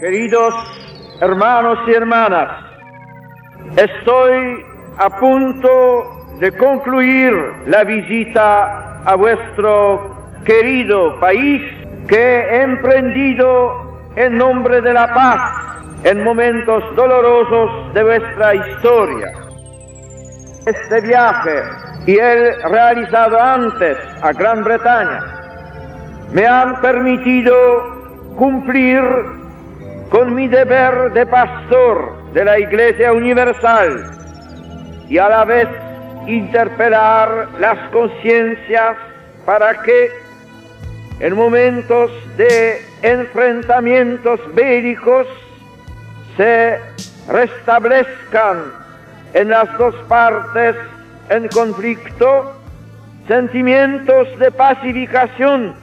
Queridos hermanos y hermanas, estoy a punto de concluir la visita a vuestro querido país que he emprendido en nombre de la paz en momentos dolorosos de vuestra historia. Este viaje y el realizado antes a Gran Bretaña me han permitido cumplir con mi deber de pastor de la Iglesia Universal y a la vez interpelar las conciencias para que en momentos de enfrentamientos bélicos se restablezcan en las dos partes en conflicto sentimientos de pacificación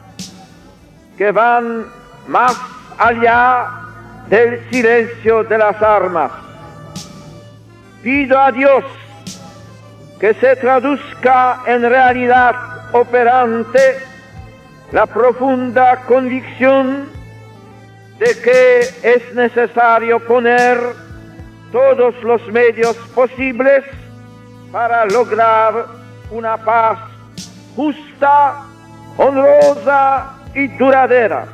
que van más allá del silencio de las armas. Pido a Dios que se traduzca en realidad operante la profunda convicción de que es necesario poner todos los medios posibles para lograr una paz justa, honrosa y duradera.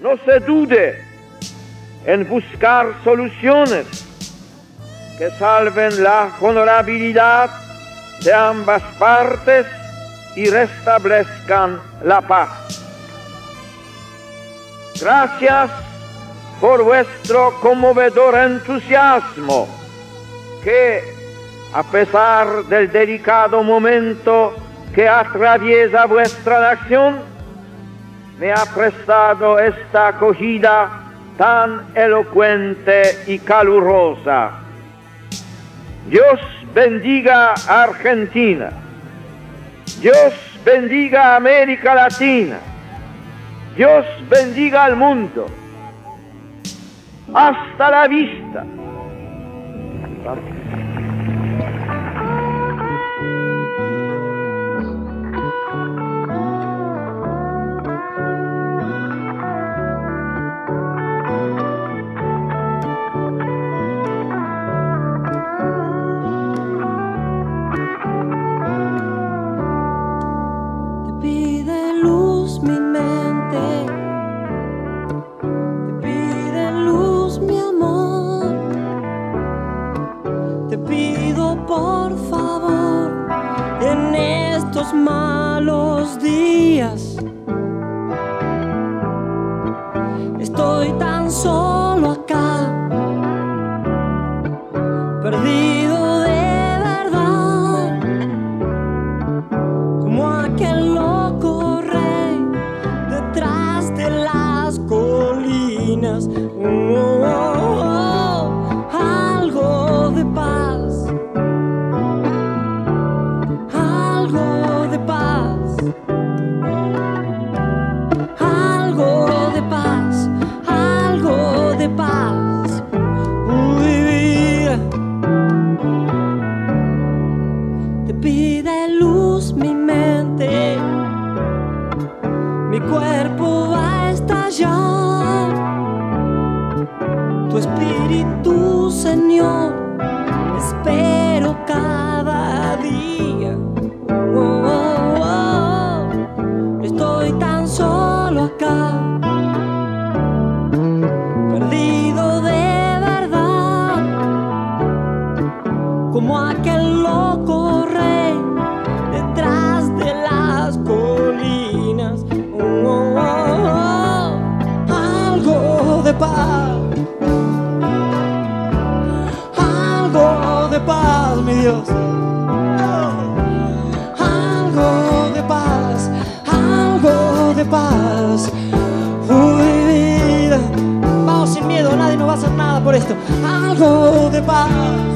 No se dude en buscar soluciones que salven la honorabilidad de ambas partes y restablezcan la paz. Gracias por vuestro conmovedor entusiasmo que, a pesar del delicado momento que atraviesa vuestra nación, me ha prestado esta acogida tan elocuente y calurosa. Dios bendiga a Argentina. Dios bendiga a América Latina. Dios bendiga al mundo. Hasta la vista. tu espíritu, Señor, espero cada día. Algo de paz, algo de paz. Uy, vida. Vamos sin miedo, nadie nos va a hacer nada por esto. Algo de paz.